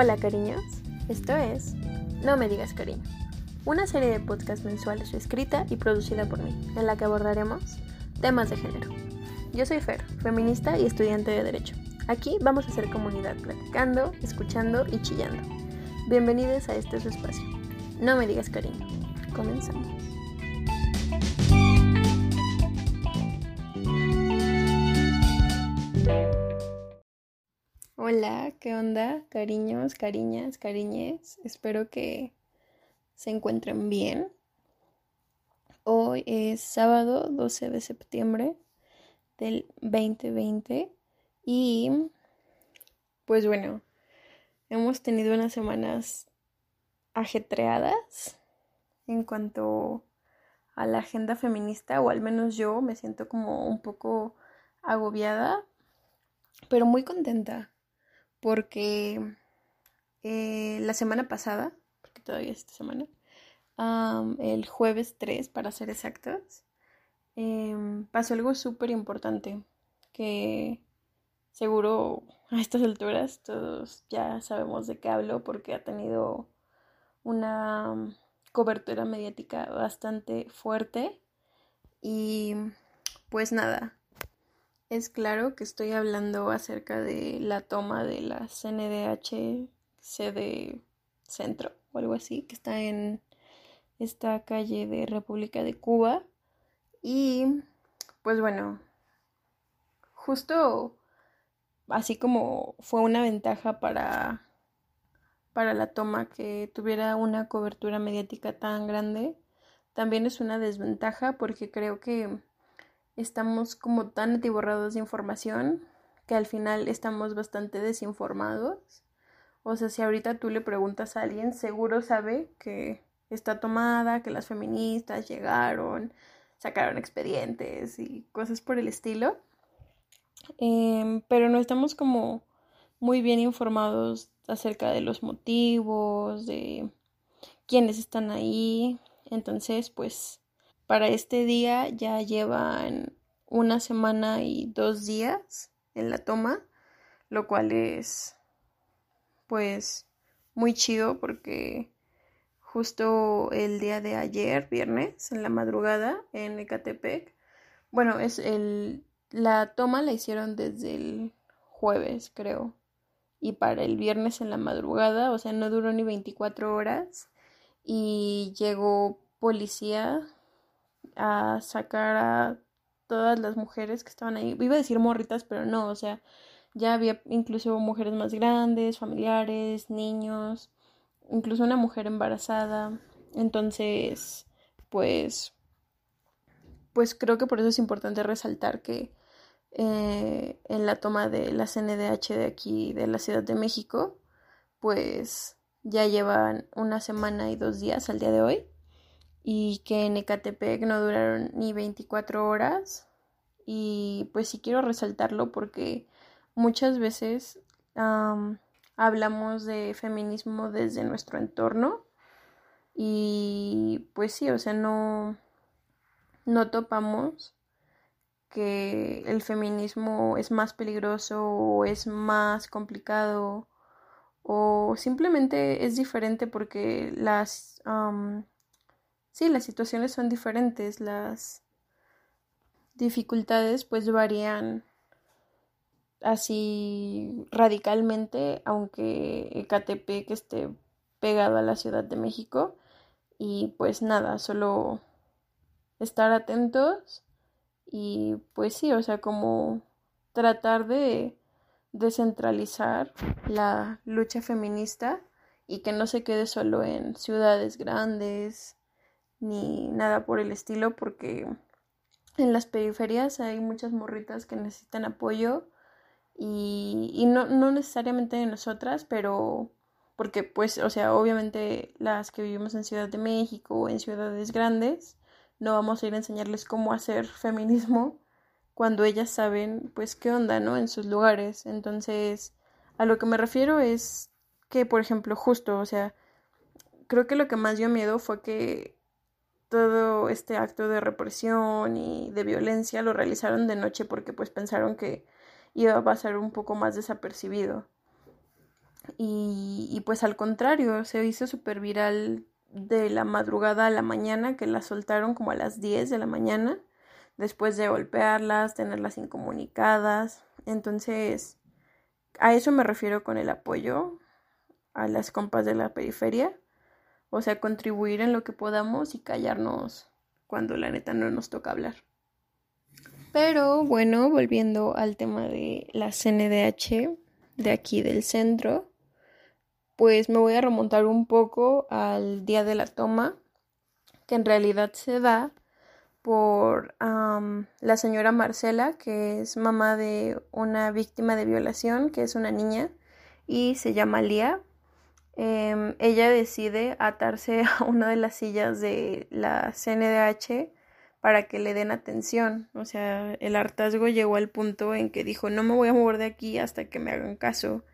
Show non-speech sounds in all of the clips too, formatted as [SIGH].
Hola cariños, esto es No me digas cariño, una serie de podcasts mensuales escrita y producida por mí, en la que abordaremos temas de género. Yo soy Fer, feminista y estudiante de Derecho. Aquí vamos a hacer comunidad platicando, escuchando y chillando. Bienvenidos a este su espacio. No me digas cariño. Comenzamos. Hola, ¿qué onda? Cariños, cariñas, cariñes. Espero que se encuentren bien. Hoy es sábado 12 de septiembre del 2020 y pues bueno, hemos tenido unas semanas ajetreadas en cuanto a la agenda feminista o al menos yo me siento como un poco agobiada pero muy contenta porque eh, la semana pasada, porque todavía es esta semana, el jueves 3 para ser exactos, em, pasó algo súper importante que seguro [LAUGHS] a estas alturas todos ya sabemos de qué hablo porque ha tenido una cobertura mediática bastante fuerte y pues nada, es claro que estoy hablando acerca de la toma de la CNDH sede centro o algo así, que está en esta calle de República de Cuba. Y pues bueno, justo así como fue una ventaja para, para la toma que tuviera una cobertura mediática tan grande, también es una desventaja porque creo que estamos como tan atiborrados de información que al final estamos bastante desinformados. O sea, si ahorita tú le preguntas a alguien, seguro sabe que está tomada, que las feministas llegaron, sacaron expedientes y cosas por el estilo. Em, pero no estamos como muy bien informados acerca de los motivos, de quiénes están ahí. Entonces, pues para este día ya llevan una semana y dos días en la toma, lo cual es pues muy chido porque justo el día de ayer, viernes, en la madrugada, en Ecatepec, bueno, es el, la toma la hicieron desde el jueves, creo, y para el viernes en la madrugada, o sea, no duró ni 24 horas, y llegó policía a sacar a todas las mujeres que estaban ahí. Iba a decir morritas, pero no, o sea, ya había incluso mujeres más grandes, familiares, niños, incluso una mujer embarazada. Entonces, pues, pues creo que por eso es importante resaltar que eh, en la toma de la CNDH de aquí, de la Ciudad de México, pues ya llevan una semana y dos días al día de hoy y que en Ecatepec no duraron ni 24 horas. Y pues sí quiero resaltarlo porque muchas veces hablamos de feminismo desde nuestro entorno y pues sí, o sea, no, no topamos que el feminismo es más peligroso o es más complicado o simplemente es diferente porque las sí, las situaciones son diferentes, las dificultades pues varían así radicalmente, aunque Ecatepec esté pegado a la Ciudad de México. Y pues nada, solo estar atentos y pues sí, o sea, como tratar de descentralizar la lucha feminista y que no se quede solo en ciudades grandes ni nada por el estilo porque en las periferias hay muchas morritas que necesitan apoyo y, y no, no necesariamente de nosotras, pero porque pues, o sea, obviamente las que vivimos en Ciudad de México o en ciudades grandes, no vamos a ir a enseñarles cómo hacer feminismo cuando ellas saben pues qué onda, ¿no? En sus lugares. Entonces, a lo que me refiero es que, por ejemplo, justo, o sea, creo que lo que más dio miedo fue que todo este acto de represión y de violencia lo realizaron de noche porque pues pensaron que iba a pasar un poco más desapercibido. Y, y pues al contrario, se hizo súper viral de la madrugada a la mañana, que la soltaron como a las 10 de la mañana, después de golpearlas, tenerlas incomunicadas. Entonces, a eso me refiero con el apoyo a las compas de la periferia. O sea, contribuir en lo que podamos y callarnos cuando la neta no nos toca hablar. Pero bueno, volviendo al tema de la CNDH de aquí del centro, pues me voy a remontar un poco al día de la toma, que en realidad se da por la señora Marcela, que es mamá de una víctima de violación, que es una niña, y se llama Lía. Em, ella decide atarse [LAUGHS] a una de las sillas de la CNDH para que le den atención. O sea, el hartazgo llegó al punto en que dijo, no me voy a mover de aquí hasta que me hagan caso.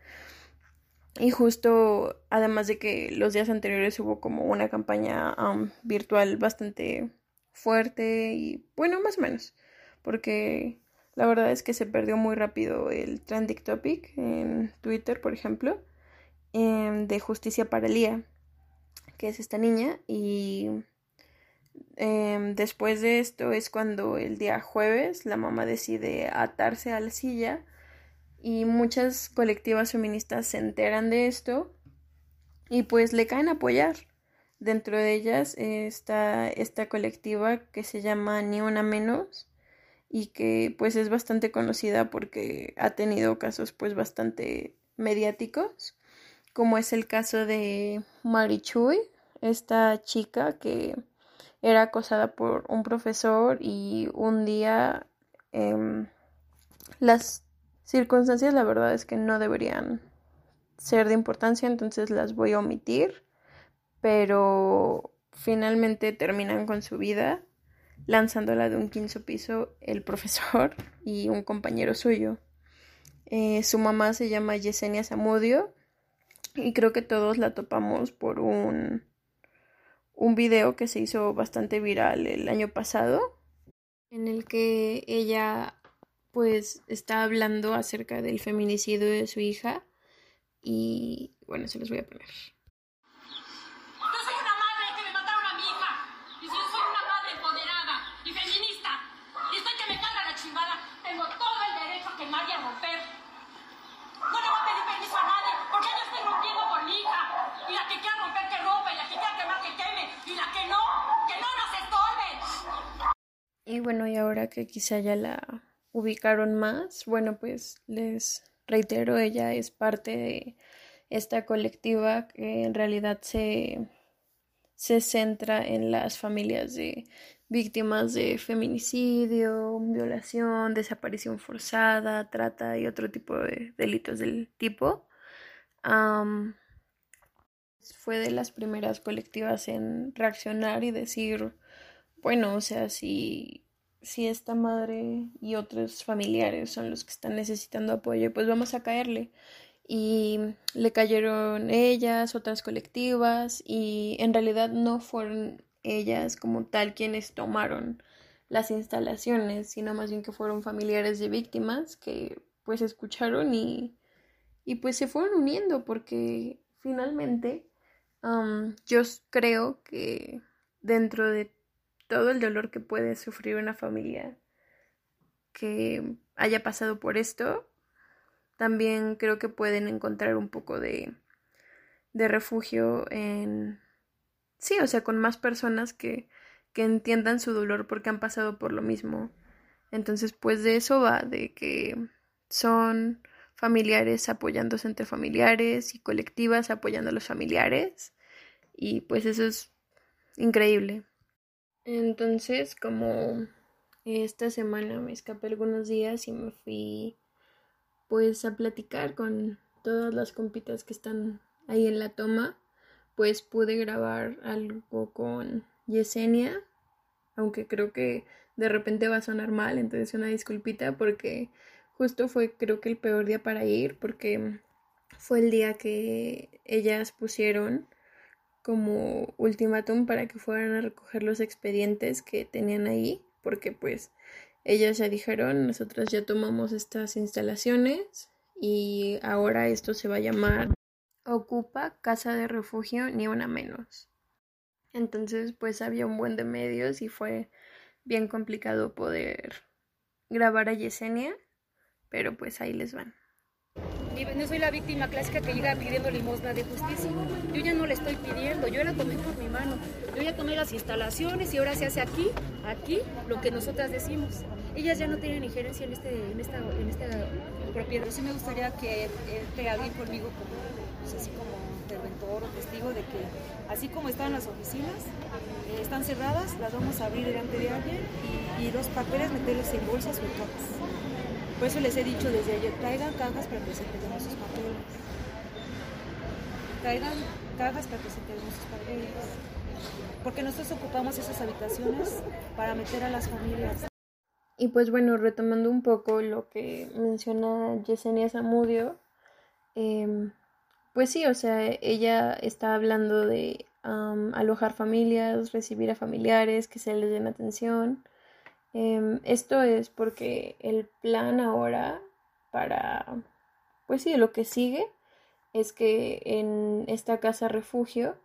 Y justo, además de que los días anteriores hubo como una campaña virtual bastante fuerte y bueno, más o menos, porque la verdad es que se perdió muy rápido el trending topic en Twitter, por ejemplo, em, de justicia para Lía, que es esta niña, y em, después de esto es cuando el día jueves la mamá decide atarse a la silla y muchas colectivas feministas se enteran de esto y pues le caen apoyar. Dentro de ellas está esta colectiva que se llama Ni Una Menos y que pues es bastante conocida porque ha tenido casos pues bastante mediáticos, como es el caso de Marichuy, esta chica que era acosada por un profesor y un día em, las circunstancias la verdad es que no deberían ser de importancia, entonces las voy a omitir, pero finalmente terminan con su vida lanzándola de un quinto piso el profesor y un compañero suyo. Eh, su mamá se llama Yesenia Zamudio y creo que todos la topamos por un, un video que se hizo bastante viral el año pasado en el que ella pues está hablando acerca del feminicidio de su hija y bueno, se los voy a poner. Yo soy una madre que me mataron a mi hija y yo soy una madre empoderada y feminista y estoy que me carga la chingada. Tengo todo el derecho a quemar y a romper. No le voy a pedir permiso a nadie porque yo estoy rompiendo por mi hija y la que quiera romper que rompa y la que quiera quemar que queme y la que no, que no nos estorbe. Y bueno, y ahora que quizá ya la ubicaron más, bueno, pues les reitero, ella es parte de esta colectiva que en realidad se, se centra en las familias de víctimas de feminicidio, violación, desaparición forzada, trata y otro tipo de delitos del tipo. fue de las primeras colectivas en reaccionar y decir, bueno, o sea, si si esta madre y otros familiares son los que están necesitando apoyo, pues vamos a caerle. Y le cayeron ellas, otras colectivas, y en realidad no fueron ellas como tal quienes tomaron las instalaciones, sino más bien que fueron familiares de víctimas que pues escucharon y, y pues se fueron uniendo porque finalmente yo creo que dentro de todo el dolor que puede sufrir una familia que haya pasado por esto, también creo que pueden encontrar un poco de, de refugio en... Sí, o sea, con más personas que, que entiendan su dolor porque han pasado por lo mismo. Entonces, pues de eso va, de que son familiares apoyándose entre familiares y colectivas apoyando a los familiares. Y pues eso es increíble. Entonces, como esta semana me escapé algunos días y me fui pues a platicar con todas las compitas que están ahí en la toma, pues pude grabar algo con Yesenia, aunque creo que de repente va a sonar mal, entonces una disculpita porque justo fue creo que el peor día para ir porque fue el día que ellas pusieron como ultimátum para que fueran a recoger los expedientes que tenían ahí, porque pues ellas ya dijeron, nosotras ya tomamos estas instalaciones y ahora esto se va a llamar ocupa casa de refugio ni una menos. Entonces, pues había un buen de medios y fue bien complicado poder grabar a Yesenia, pero pues ahí les van. No soy la víctima clásica que llega pidiendo limosna de justicia. Yo ya no le estoy pidiendo, yo la tomé por mi mano. Yo ya tomé las instalaciones y ahora se hace aquí, aquí, lo que nosotras decimos. Ellas ya no tienen injerencia en, este, en, esta, en esta propiedad. Sí me gustaría que entre alguien conmigo como, pues así como interventor o testigo de que así como están las oficinas, eh, están cerradas, las vamos a abrir delante de alguien y, y los papeles meterlos en bolsas o en cajas. Por eso les he dicho desde ayer, traigan cajas para que se entreguen sus papeles. Traigan cajas para que se entreguen sus papeles. Porque nosotros ocupamos esas habitaciones para meter a las familias. Y pues bueno, retomando un poco lo que menciona Yesenia Zamudio, eh, pues sí, o sea, ella está hablando de um, alojar familias, recibir a familiares, que se les den atención. Eh, esto es porque el plan ahora para, pues sí, lo que sigue es que en esta casa refugio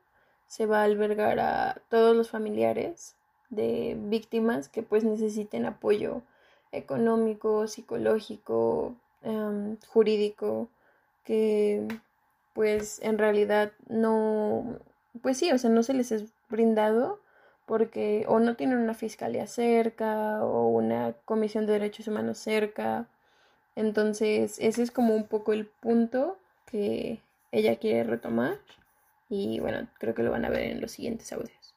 se va a albergar a todos los familiares de víctimas que pues necesiten apoyo económico, psicológico, um, jurídico, que pues en realidad no, pues sí, o sea, no se les es brindado porque o no tienen una fiscalía cerca o una comisión de derechos humanos cerca. Entonces, ese es como un poco el punto que ella quiere retomar y bueno, creo que lo van a ver en los siguientes audios.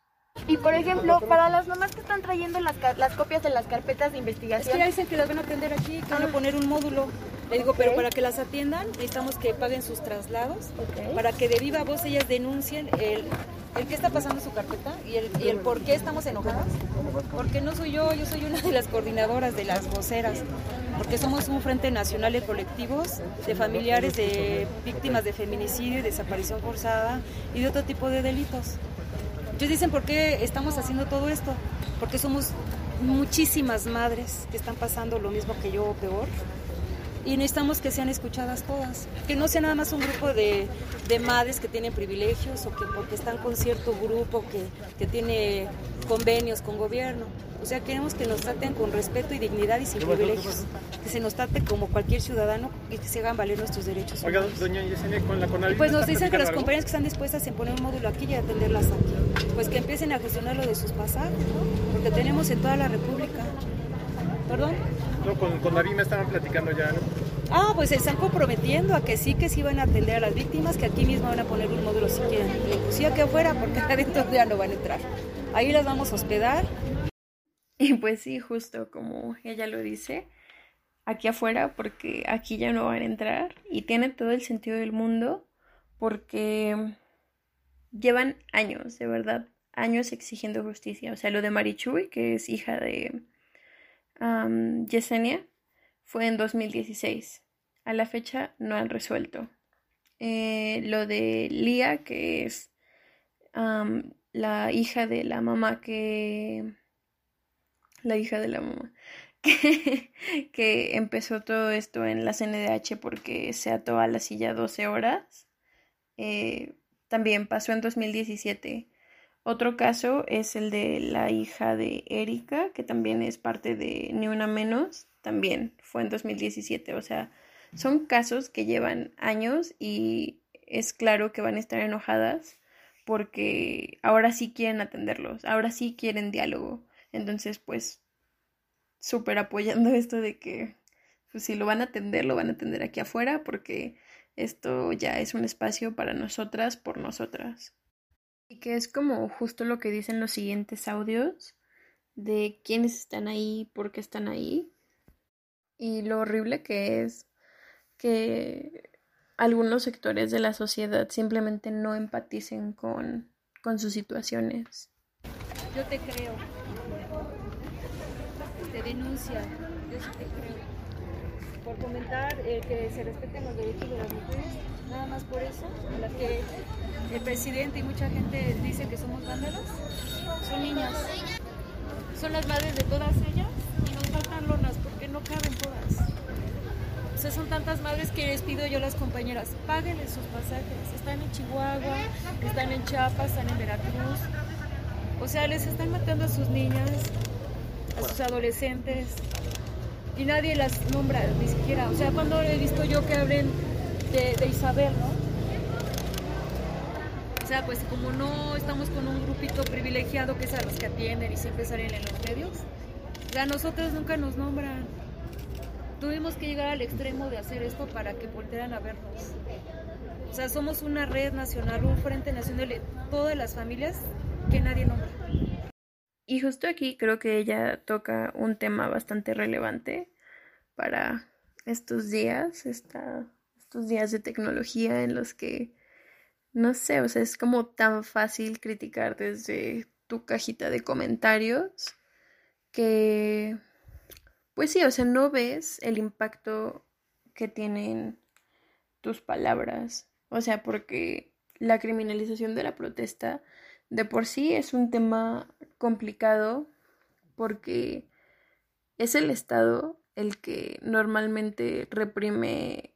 Y por ejemplo, para las mamás que están trayendo las, las copias de las carpetas de investigación. Es que dicen que las van a atender aquí, que van a poner un módulo. Le digo, pero para que las atiendan necesitamos que paguen sus traslados, para que de viva voz ellas denuncien el, el qué está pasando en su carpeta y el, y el por qué estamos enojadas. Porque no soy yo, yo soy una de las coordinadoras de las voceras, porque somos un frente nacional de colectivos de familiares de víctimas de feminicidio y desaparición forzada y de otro tipo de delitos. Ellos dicen por qué estamos haciendo todo esto, porque somos muchísimas madres que están pasando lo mismo que yo o peor y necesitamos que sean escuchadas todas, que no sea nada más un grupo de, de madres que tienen privilegios o que porque están con cierto grupo que, que tiene convenios con gobierno. O sea, queremos que nos traten con respeto y dignidad y sin privilegios, que se nos trate como cualquier ciudadano y que se hagan valer nuestros derechos. Oiga, doña Yesenia, con la Conavip Y pues nos ¿está dicen que las compañías que están dispuestas en poner un módulo aquí y atenderlas aquí, pues que empiecen a gestionar lo de sus pasajes, ¿no? Porque tenemos en toda la República. ¿Perdón? No, con, con David me estaban platicando ya, ¿no? Ah, pues se están comprometiendo a que sí, que sí van a atender a las víctimas, que aquí mismo van a poner un módulo si quieren. Sí, aquí afuera, porque [LAUGHS] adentro ya no van a entrar. Ahí las vamos a hospedar. Y pues sí, justo como ella lo dice, aquí afuera, porque aquí ya no van a entrar. Y tiene todo el sentido del mundo, porque llevan años, de verdad, años exigiendo justicia. O sea, lo de Marichuy, que es hija de am, Yesenia, fue en 2016. A la fecha no han resuelto. Eh, lo de Lía, que es la hija de la mamá que la hija de la mamá, [LAUGHS] que, que empezó todo esto en la CNDH porque se ató a la silla 12 horas. Eh, también pasó en 2017. Otro caso es el de la hija de Erika, que también es parte de Ni Una Menos, también fue en 2017. O sea, son casos que llevan años y es claro que van a estar enojadas porque ahora sí quieren atenderlos, ahora sí quieren diálogo. Entonces, pues, súper apoyando esto de que, pues, si lo van a atender, lo van a atender aquí afuera, porque esto ya es un espacio para nosotras, por nosotras. Y que es como justo lo que dicen los siguientes audios, de quiénes están ahí, por qué están ahí, y lo horrible que es que algunos sectores de la sociedad simplemente no empaticen con, con sus situaciones. Yo te creo. Te denuncia. Yo te creo. Por comentar eh, que se respeten los derechos de las mujeres, nada más por eso, a las que el presidente y mucha gente dice que somos vándalas, son niñas. Son las madres de todas ellas y nos faltan lonas porque no caben todas. sea, son tantas madres que les pido yo a las compañeras, páguenles sus pasajes. Están en Chihuahua, están en Chiapas, están en Veracruz. O sea, les están matando a sus niñas, a sus adolescentes. Y nadie las nombra, ni siquiera. O sea, cuando he visto yo que hablen de, Isabel, ¿no? O sea, pues como no estamos con un grupito privilegiado que es a los que atienden y siempre salen en los medios, a nosotros nunca nos nombran. Tuvimos que llegar al extremo de hacer esto para que voltearan a vernos. O sea, somos una red nacional, un frente nacional de todas las familias que nadie nombra. Y justo aquí creo que ella toca un tema bastante relevante para estos días, esta, estos días de tecnología en los que, no sé, o sea, es como tan fácil criticar desde tu cajita de comentarios que, pues sí, o sea, no ves el impacto que tienen tus palabras. O sea, porque la criminalización de la protesta de por sí es un tema complicado porque es el Estado el que normalmente reprime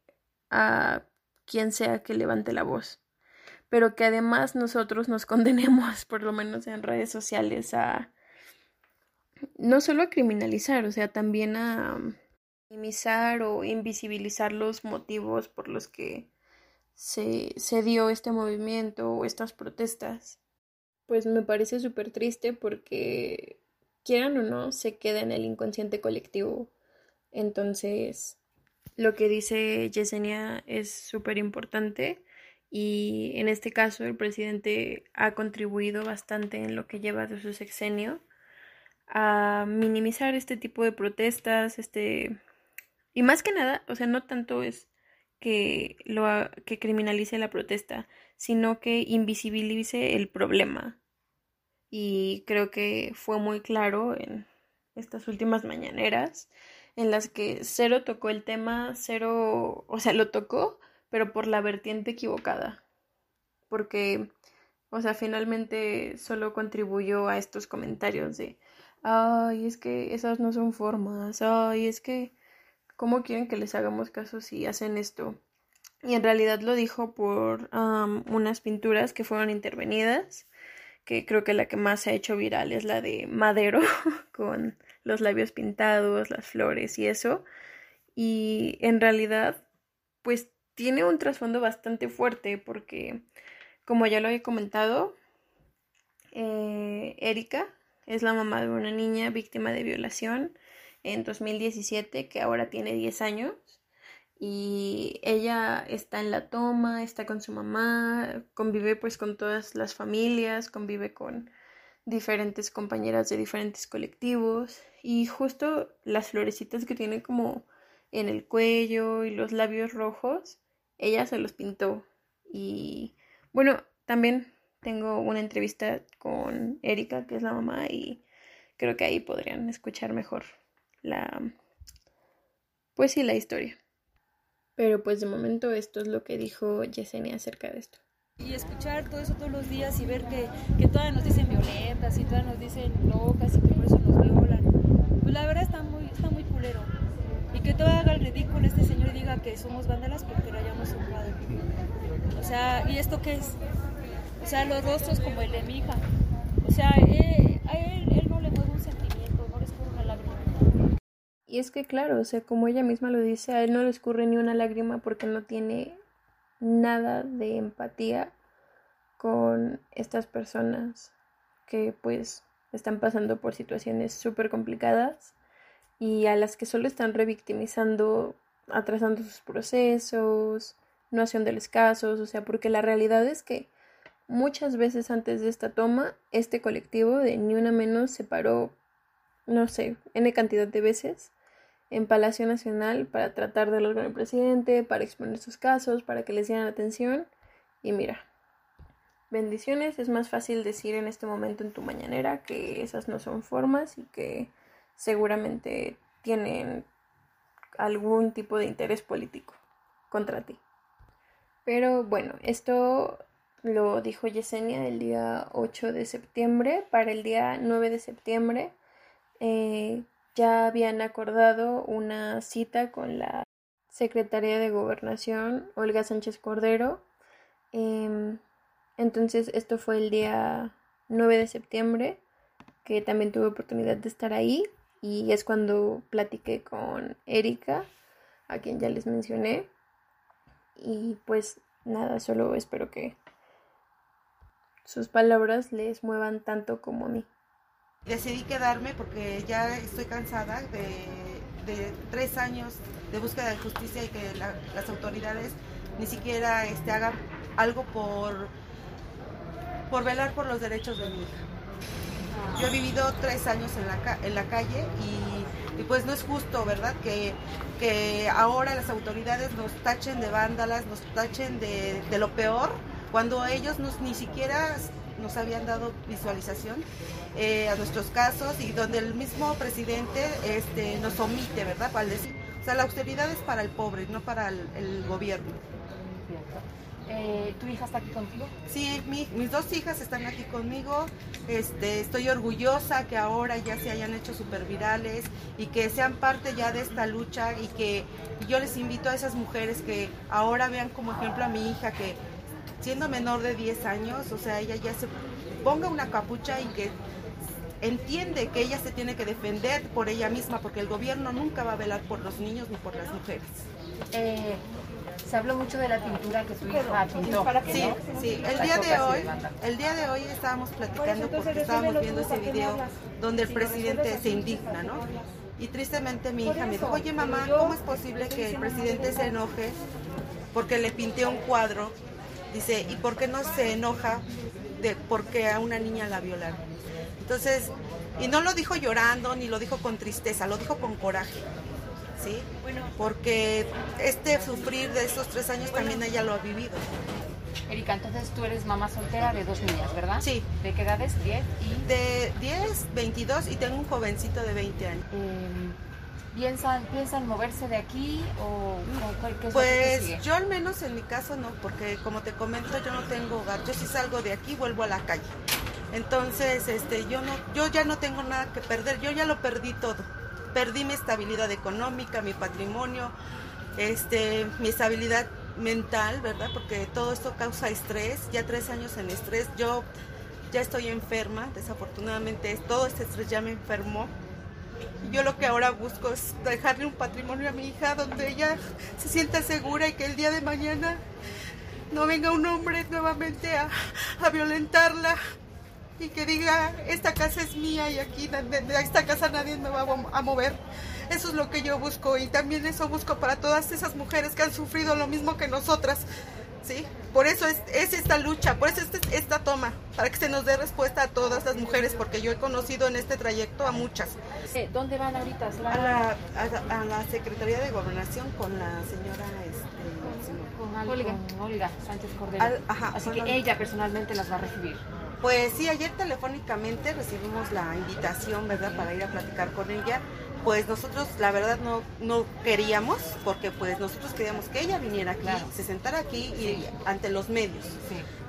a quien sea que levante la voz, pero que además nosotros nos [LAUGHS] condenemos, por lo menos en redes sociales, a no solo a criminalizar, o sea, también a minimizar o invisibilizar los motivos por los que se, se dio este movimiento o estas protestas. Pues me parece súper triste porque, quieran o no, se queda en el inconsciente colectivo. Entonces, lo que dice Yesenia es súper importante y en este caso el presidente ha contribuido bastante en lo que lleva de su sexenio a minimizar este tipo de protestas, este y más que nada, o sea, no tanto es que lo que criminalice la protesta, sino que invisibilice el problema. Y creo que fue muy claro en estas últimas mañaneras en las que cero tocó el tema, cero, o sea, lo tocó, pero por la vertiente equivocada. Porque, o sea, finalmente solo contribuyó a estos comentarios de ay, es que esas no son formas, ay, es que, ¿cómo quieren que les hagamos caso si hacen esto? Y en realidad lo dijo por unas pinturas que fueron intervenidas, que creo que la que más se ha hecho viral es la de Madero, [LAUGHS] con los labios pintados, las flores y eso. Y en realidad, pues tiene un trasfondo bastante fuerte porque, como ya lo he comentado, eh, Erika es la mamá de una niña víctima de violación en 2017 que ahora tiene 10 años y ella está en la toma, está con su mamá, convive pues con todas las familias, convive con diferentes compañeras de diferentes colectivos y justo las florecitas que tiene como en el cuello y los labios rojos, ella se los pintó y bueno, también tengo una entrevista con Erika, que es la mamá, y creo que ahí podrían escuchar mejor la, pues sí, la historia. Pero pues de momento esto es lo que dijo Yesenia acerca de esto. Y escuchar todo eso todos los días y ver que, que todas nos dicen violentas y todas nos dicen locas y que por eso nos violan. Pues la verdad está muy, está muy culero. Y que todo haga el ridículo este señor y diga que somos vándalas porque lo hayamos honrado. O sea, ¿y esto qué es? O sea, los rostros como el de mi hija. O sea, eh, a él, él no le mueve un sentimiento, no le escurre una lágrima. Y es que claro, o sea, como ella misma lo dice, a él no le escurre ni una lágrima porque no tiene nada de empatía con estas personas que pues están pasando por situaciones súper complicadas y a las que solo están revictimizando, atrasando sus procesos, no haciéndoles casos, o sea, porque la realidad es que Muchas veces antes de esta toma, este colectivo de Ni Una Menos se paró, no sé, N cantidad de veces en Palacio Nacional para tratar de hablar con el presidente, para exponer sus casos, para que les dieran atención. Y mira, bendiciones, es más fácil decir en este momento en tu mañanera que esas no son formas y que seguramente tienen algún tipo de interés político contra ti. Pero bueno, esto lo dijo Yesenia el día 8 de septiembre. Para el día 9 de septiembre eh, ya habían acordado una cita con la secretaria de Gobernación, Olga Sánchez Cordero. Em, entonces esto fue el día 9 de septiembre, que también tuve oportunidad de estar ahí y es cuando platiqué con Erika, a quien ya les mencioné. Y pues nada, solo espero que sus palabras les muevan tanto como a mí. Decidí quedarme porque ya estoy cansada de, tres años de búsqueda de justicia y que las autoridades ni siquiera este, hagan algo por, por velar por los derechos de mi hija. Yo he vivido tres años en la, en la calle y, pues no es justo, ¿verdad? Que, que ahora las autoridades nos tachen de vándalas, nos tachen de, de lo peor, cuando ellos nos, ni siquiera nos habían dado visualización eh, a nuestros casos y donde el mismo presidente este, nos omite, ¿verdad? Para decir, o sea, la austeridad es para el pobre, no para el, gobierno. Eh, ¿Tu hija está aquí contigo? Sí, mis dos hijas están aquí conmigo. Este, estoy orgullosa que ahora ya se hayan hecho super virales y que sean parte ya de esta lucha y que yo les invito a esas mujeres que ahora vean como ejemplo a mi hija que siendo menor de 10 años, o sea, ella ya se ponga una capucha y que entiende que ella se tiene que defender por ella misma, porque el gobierno nunca va a velar por los niños ni por las mujeres. Eh, se habló mucho de la pintura que su hija pintó. Sí, sí. El día de hoy, el día de hoy estábamos platicando porque estábamos viendo ese video donde el presidente se indigna, ¿no? Y tristemente mi hija me dijo, oye mamá, ¿cómo es posible que el presidente se enoje porque le pinté un cuadro Dice, ¿y por qué no se enoja de porque a una niña la violaron? Entonces, y no lo dijo llorando ni lo dijo con tristeza, lo dijo con coraje. ¿Sí? Porque este sufrir de esos tres años también ella lo ha vivido. Erika, entonces tú eres mamá soltera de dos niñas, ¿verdad? Sí. ¿De qué edades? ¿10 y...? De 10, 22 y tengo un jovencito de 20 años. Eh, ¿Piensan, ¿Piensan moverse de aquí o qué es Pues yo al menos en mi caso no, porque como te comento yo no tengo hogar. Yo si salgo de aquí vuelvo a la calle. Entonces, este, yo no, yo ya no tengo nada que perder. Yo ya lo perdí todo. Perdí mi estabilidad económica, mi patrimonio, este, mi estabilidad mental, ¿verdad? Porque todo esto causa estrés. Ya tres años en estrés. Yo ya estoy enferma. Desafortunadamente todo este estrés ya me enfermó yo lo que ahora busco es dejarle un patrimonio a mi hija donde ella se sienta segura y que el día de mañana no venga un hombre nuevamente a, violentarla y que diga, esta casa es mía y aquí de esta casa nadie me va a mover. Eso es lo que yo busco y también eso busco para todas esas mujeres que han sufrido lo mismo que nosotras. ¿Sí? Por eso es, esta lucha, por eso es esta toma, para que se nos dé respuesta a todas las mujeres, porque yo he conocido en este trayecto a muchas. Eh, ¿Dónde van ahorita? A la, a, la Secretaría de Gobernación con la señora... Este, con, Olga. Sánchez Cordero. Así que ella personalmente las va a recibir. Pues sí, ayer telefónicamente recibimos la invitación, ¿verdad?, para ir a platicar con ella pues nosotros la verdad no, no queríamos, porque pues nosotros queríamos que ella viniera aquí, se sentara aquí y ante los medios.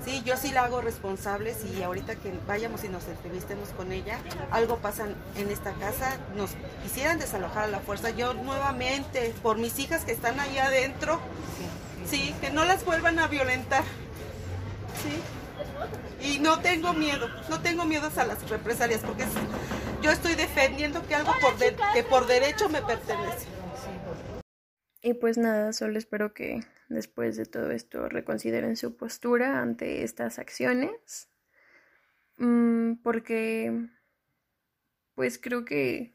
Sí. yo sí la hago responsable, si ahorita que vayamos y nos entrevistemos con ella, algo pasa en esta casa, nos quisieran desalojar a la fuerza, yo nuevamente, por mis hijas que están ahí adentro, sí, que no las vuelvan a violentar. Sí. Y no tengo miedo, no tengo miedo a las represalias, porque yo estoy defendiendo que algo por que por derecho me pertenece. Y pues nada, solo espero que después de todo esto reconsideren su postura ante estas acciones. Mm, porque pues creo que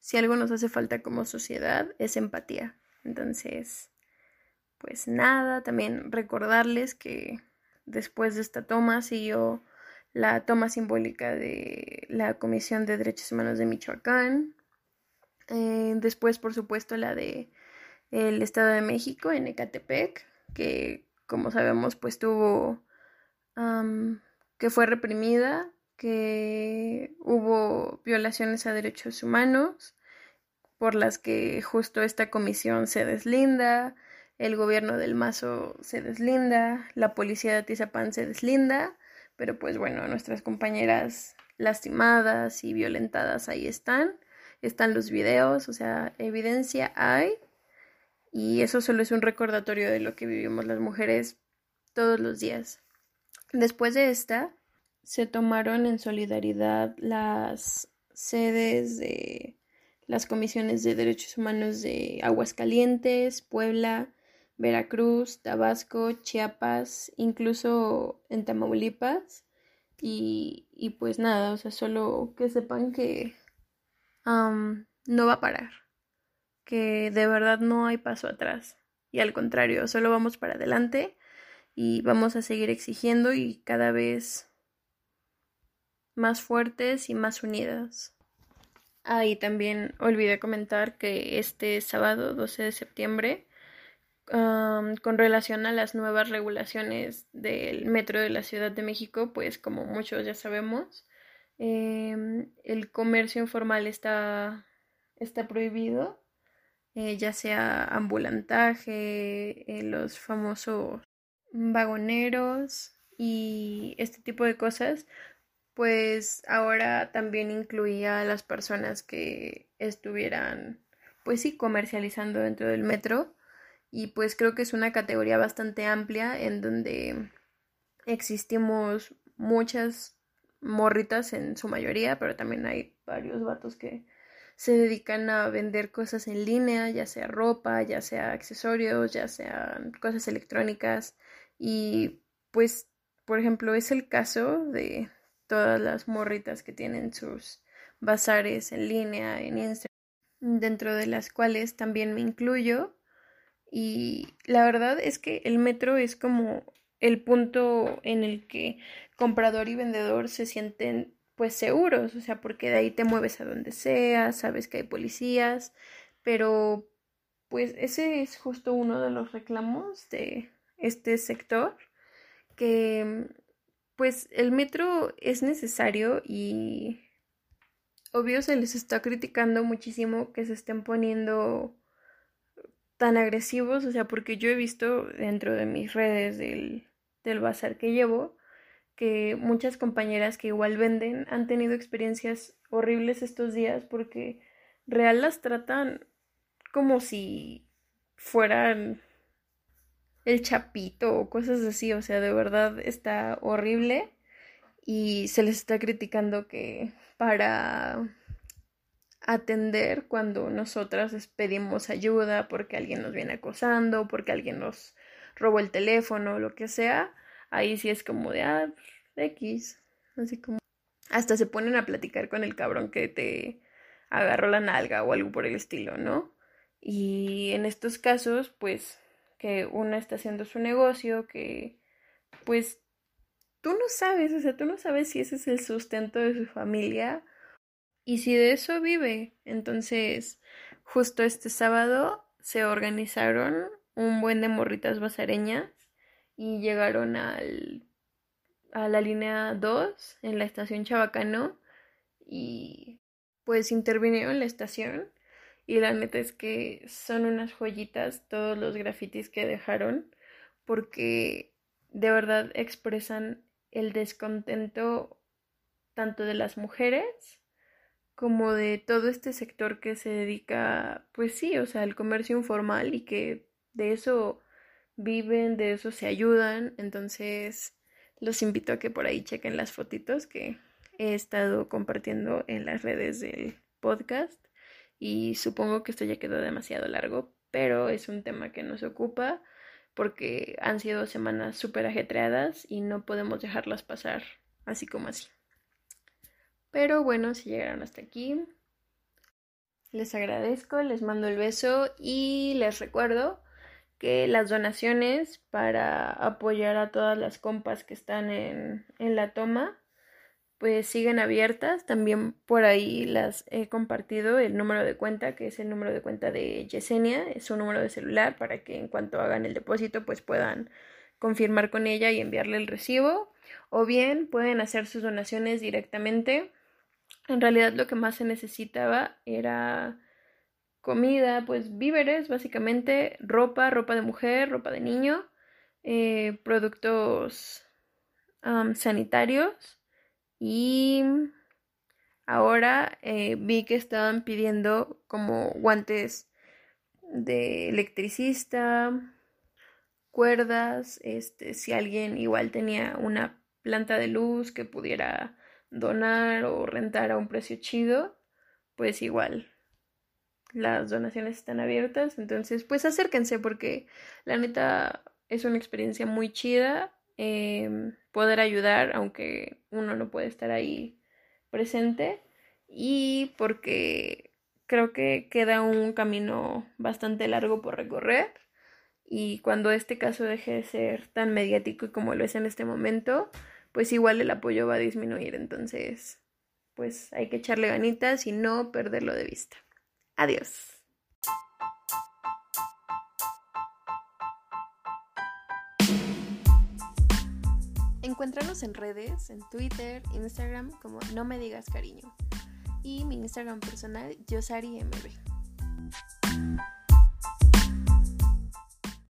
si algo nos hace falta como sociedad es empatía. Entonces, pues nada, también recordarles que Después de esta toma siguió la toma simbólica de la Comisión de Derechos Humanos de Michoacán. Eh, después, por supuesto, la de el Estado de México en Ecatepec, que como sabemos, pues tuvo que fue reprimida, que hubo violaciones a derechos humanos, por las que justo esta comisión se deslinda, el gobierno del Mazo se deslinda, la policía de Atizapán se deslinda, pero pues bueno, nuestras compañeras lastimadas y violentadas ahí están, están los videos, o sea, evidencia hay Y eso solo es un recordatorio de lo que vivimos las mujeres todos los días. Después de esta, se tomaron en solidaridad las sedes de las comisiones de derechos humanos de Aguascalientes, Puebla, Veracruz, Tabasco, Chiapas, incluso en Tamaulipas. Y, y pues nada, o sea, solo que sepan que no va a parar, que de verdad no hay paso atrás. Y al contrario, solo vamos para adelante y vamos a seguir exigiendo y cada vez más fuertes y más unidas. Ah, y también olvidé comentar que este sábado 12 de septiembre, con relación a las nuevas regulaciones del metro de la Ciudad de México, pues como muchos ya sabemos, em, el comercio informal está, está prohibido, eh, ya sea ambulantaje, eh, los famosos vagoneros y este tipo de cosas, pues ahora también incluía a las personas que estuvieran, pues sí, comercializando dentro del metro. Y pues creo que es una categoría bastante amplia en donde existimos muchas morritas en su mayoría, pero también hay varios vatos que se dedican a vender cosas en línea, ya sea ropa, ya sea accesorios, ya sean cosas electrónicas. Y pues, por ejemplo, es el caso de todas las morritas que tienen sus bazares en línea, en Instagram, dentro de las cuales también me incluyo. Y la verdad es que el metro es como el punto en el que comprador y vendedor se sienten pues seguros, o sea, porque de ahí te mueves a donde sea, sabes que hay policías, pero pues ese es justo uno de los reclamos de este sector, que pues el metro es necesario y obvio se les está criticando muchísimo que se estén poniendo tan agresivos, o sea, porque yo he visto dentro de mis redes del, del bazar que llevo que muchas compañeras que igual venden han tenido experiencias horribles estos días porque real las tratan como si fueran el chapito o cosas así, o sea, de verdad está horrible y se les está criticando que para atender cuando nosotras pedimos ayuda porque alguien nos viene acosando, porque alguien nos robó el teléfono lo que sea, ahí sí es como de ah, X, así como hasta se ponen a platicar con el cabrón que te agarró la nalga o algo por el estilo, ¿no? Y en estos casos, pues que una está haciendo su negocio, que pues tú no sabes, o sea, tú no sabes si ese es el sustento de su familia y si de eso vive. Entonces, justo este sábado se organizaron un buen de morritas basareñas y llegaron al, a la línea 2 en la estación Chabacano y pues intervinieron en la estación y la neta es que son unas joyitas todos los grafitis que dejaron porque de verdad expresan el descontento tanto de las mujeres como de todo este sector que se dedica, pues sí, o sea, al comercio informal y que de eso viven, de eso se ayudan. Entonces, los invito a que por ahí chequen las fotitos que he estado compartiendo en las redes del podcast y supongo que esto ya quedó demasiado largo, pero es un tema que nos ocupa porque han sido semanas súper ajetreadas y no podemos dejarlas pasar así como así. Pero bueno, si llegaron hasta aquí, les agradezco, les mando el beso y les recuerdo que las donaciones para apoyar a todas las compas que están en, en la toma pues siguen abiertas. También por ahí las he compartido el número de cuenta, que es el número de cuenta de Yesenia, es su número de celular para que en cuanto hagan el depósito pues puedan confirmar con ella y enviarle el recibo. O bien pueden hacer sus donaciones directamente. En realidad lo que más se necesitaba era comida, pues víveres, básicamente, ropa, ropa de mujer, ropa de niño, eh, productos sanitarios y ahora eh, vi que estaban pidiendo como guantes de electricista, cuerdas, este, si alguien igual tenía una planta de luz que pudiera donar o rentar a un precio chido, pues igual las donaciones están abiertas, entonces pues acérquense porque la neta es una experiencia muy chida em, poder ayudar aunque uno no puede estar ahí presente. Y porque creo que queda un camino bastante largo por recorrer y cuando este caso deje de ser tan mediático como lo es en este momento, pues igual el apoyo va a disminuir. Entonces, pues hay que echarle ganitas y no perderlo de vista. Adiós. Encuéntranos en redes, en Twitter, Instagram como No Me Digas Cariño y mi Instagram personal, YosariMB.